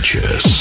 Sanchez.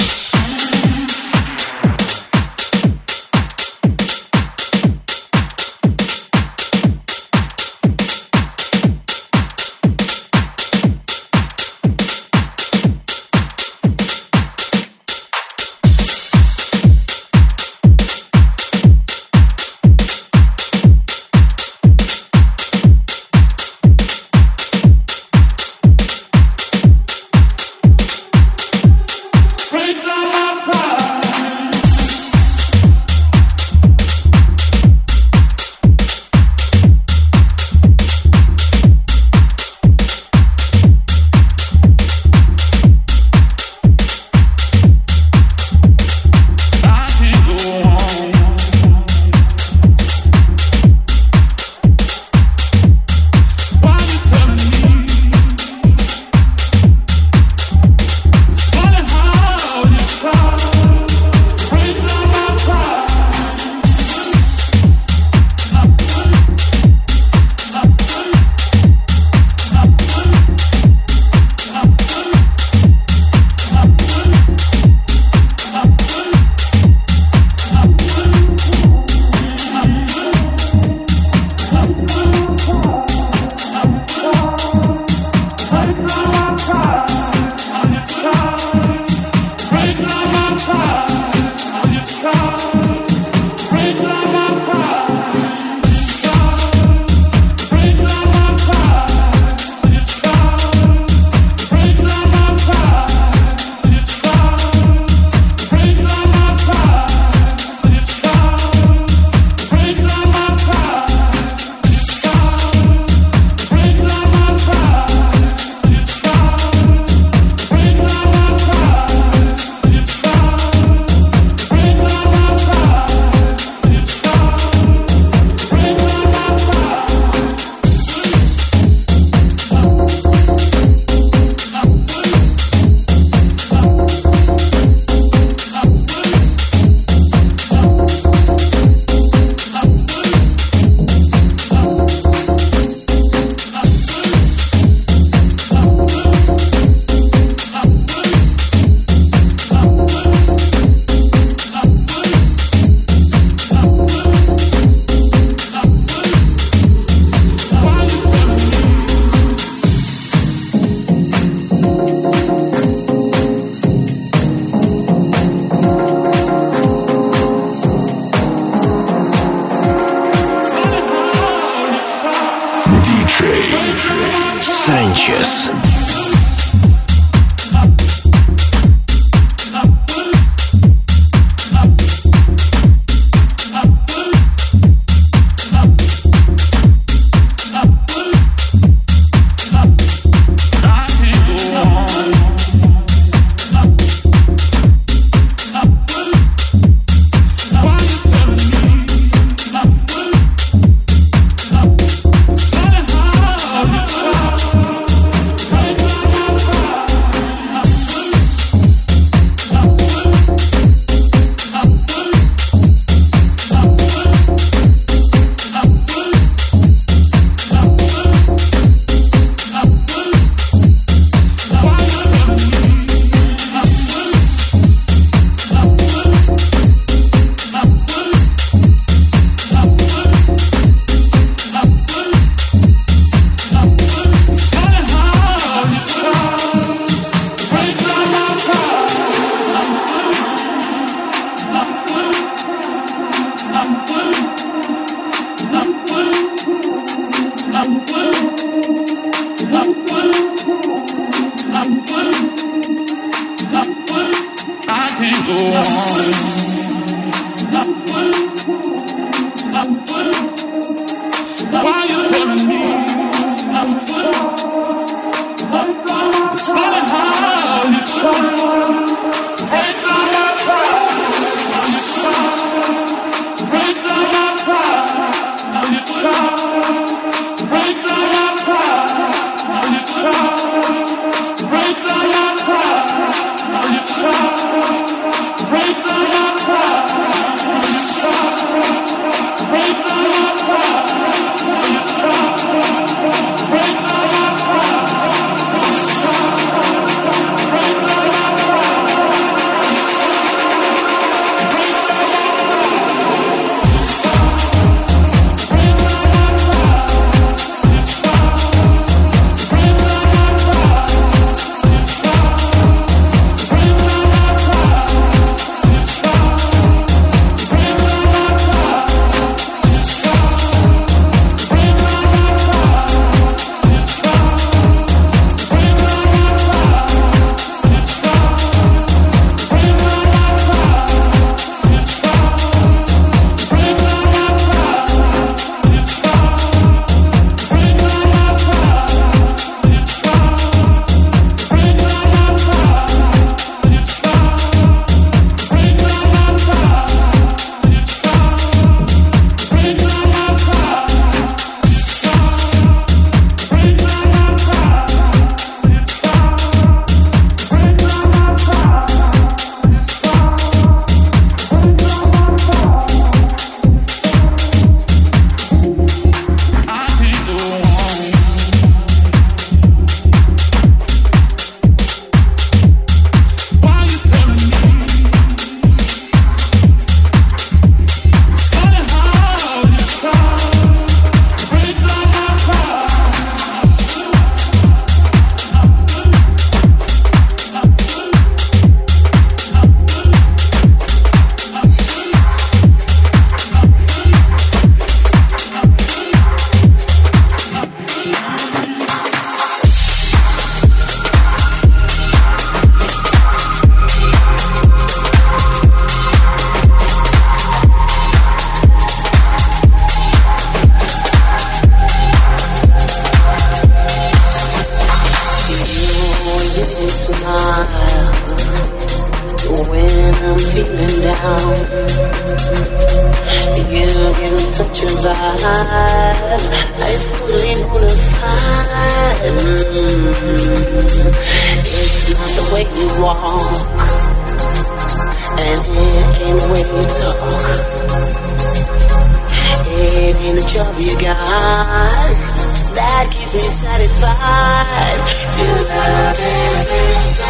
Keeps me satisfied. You love me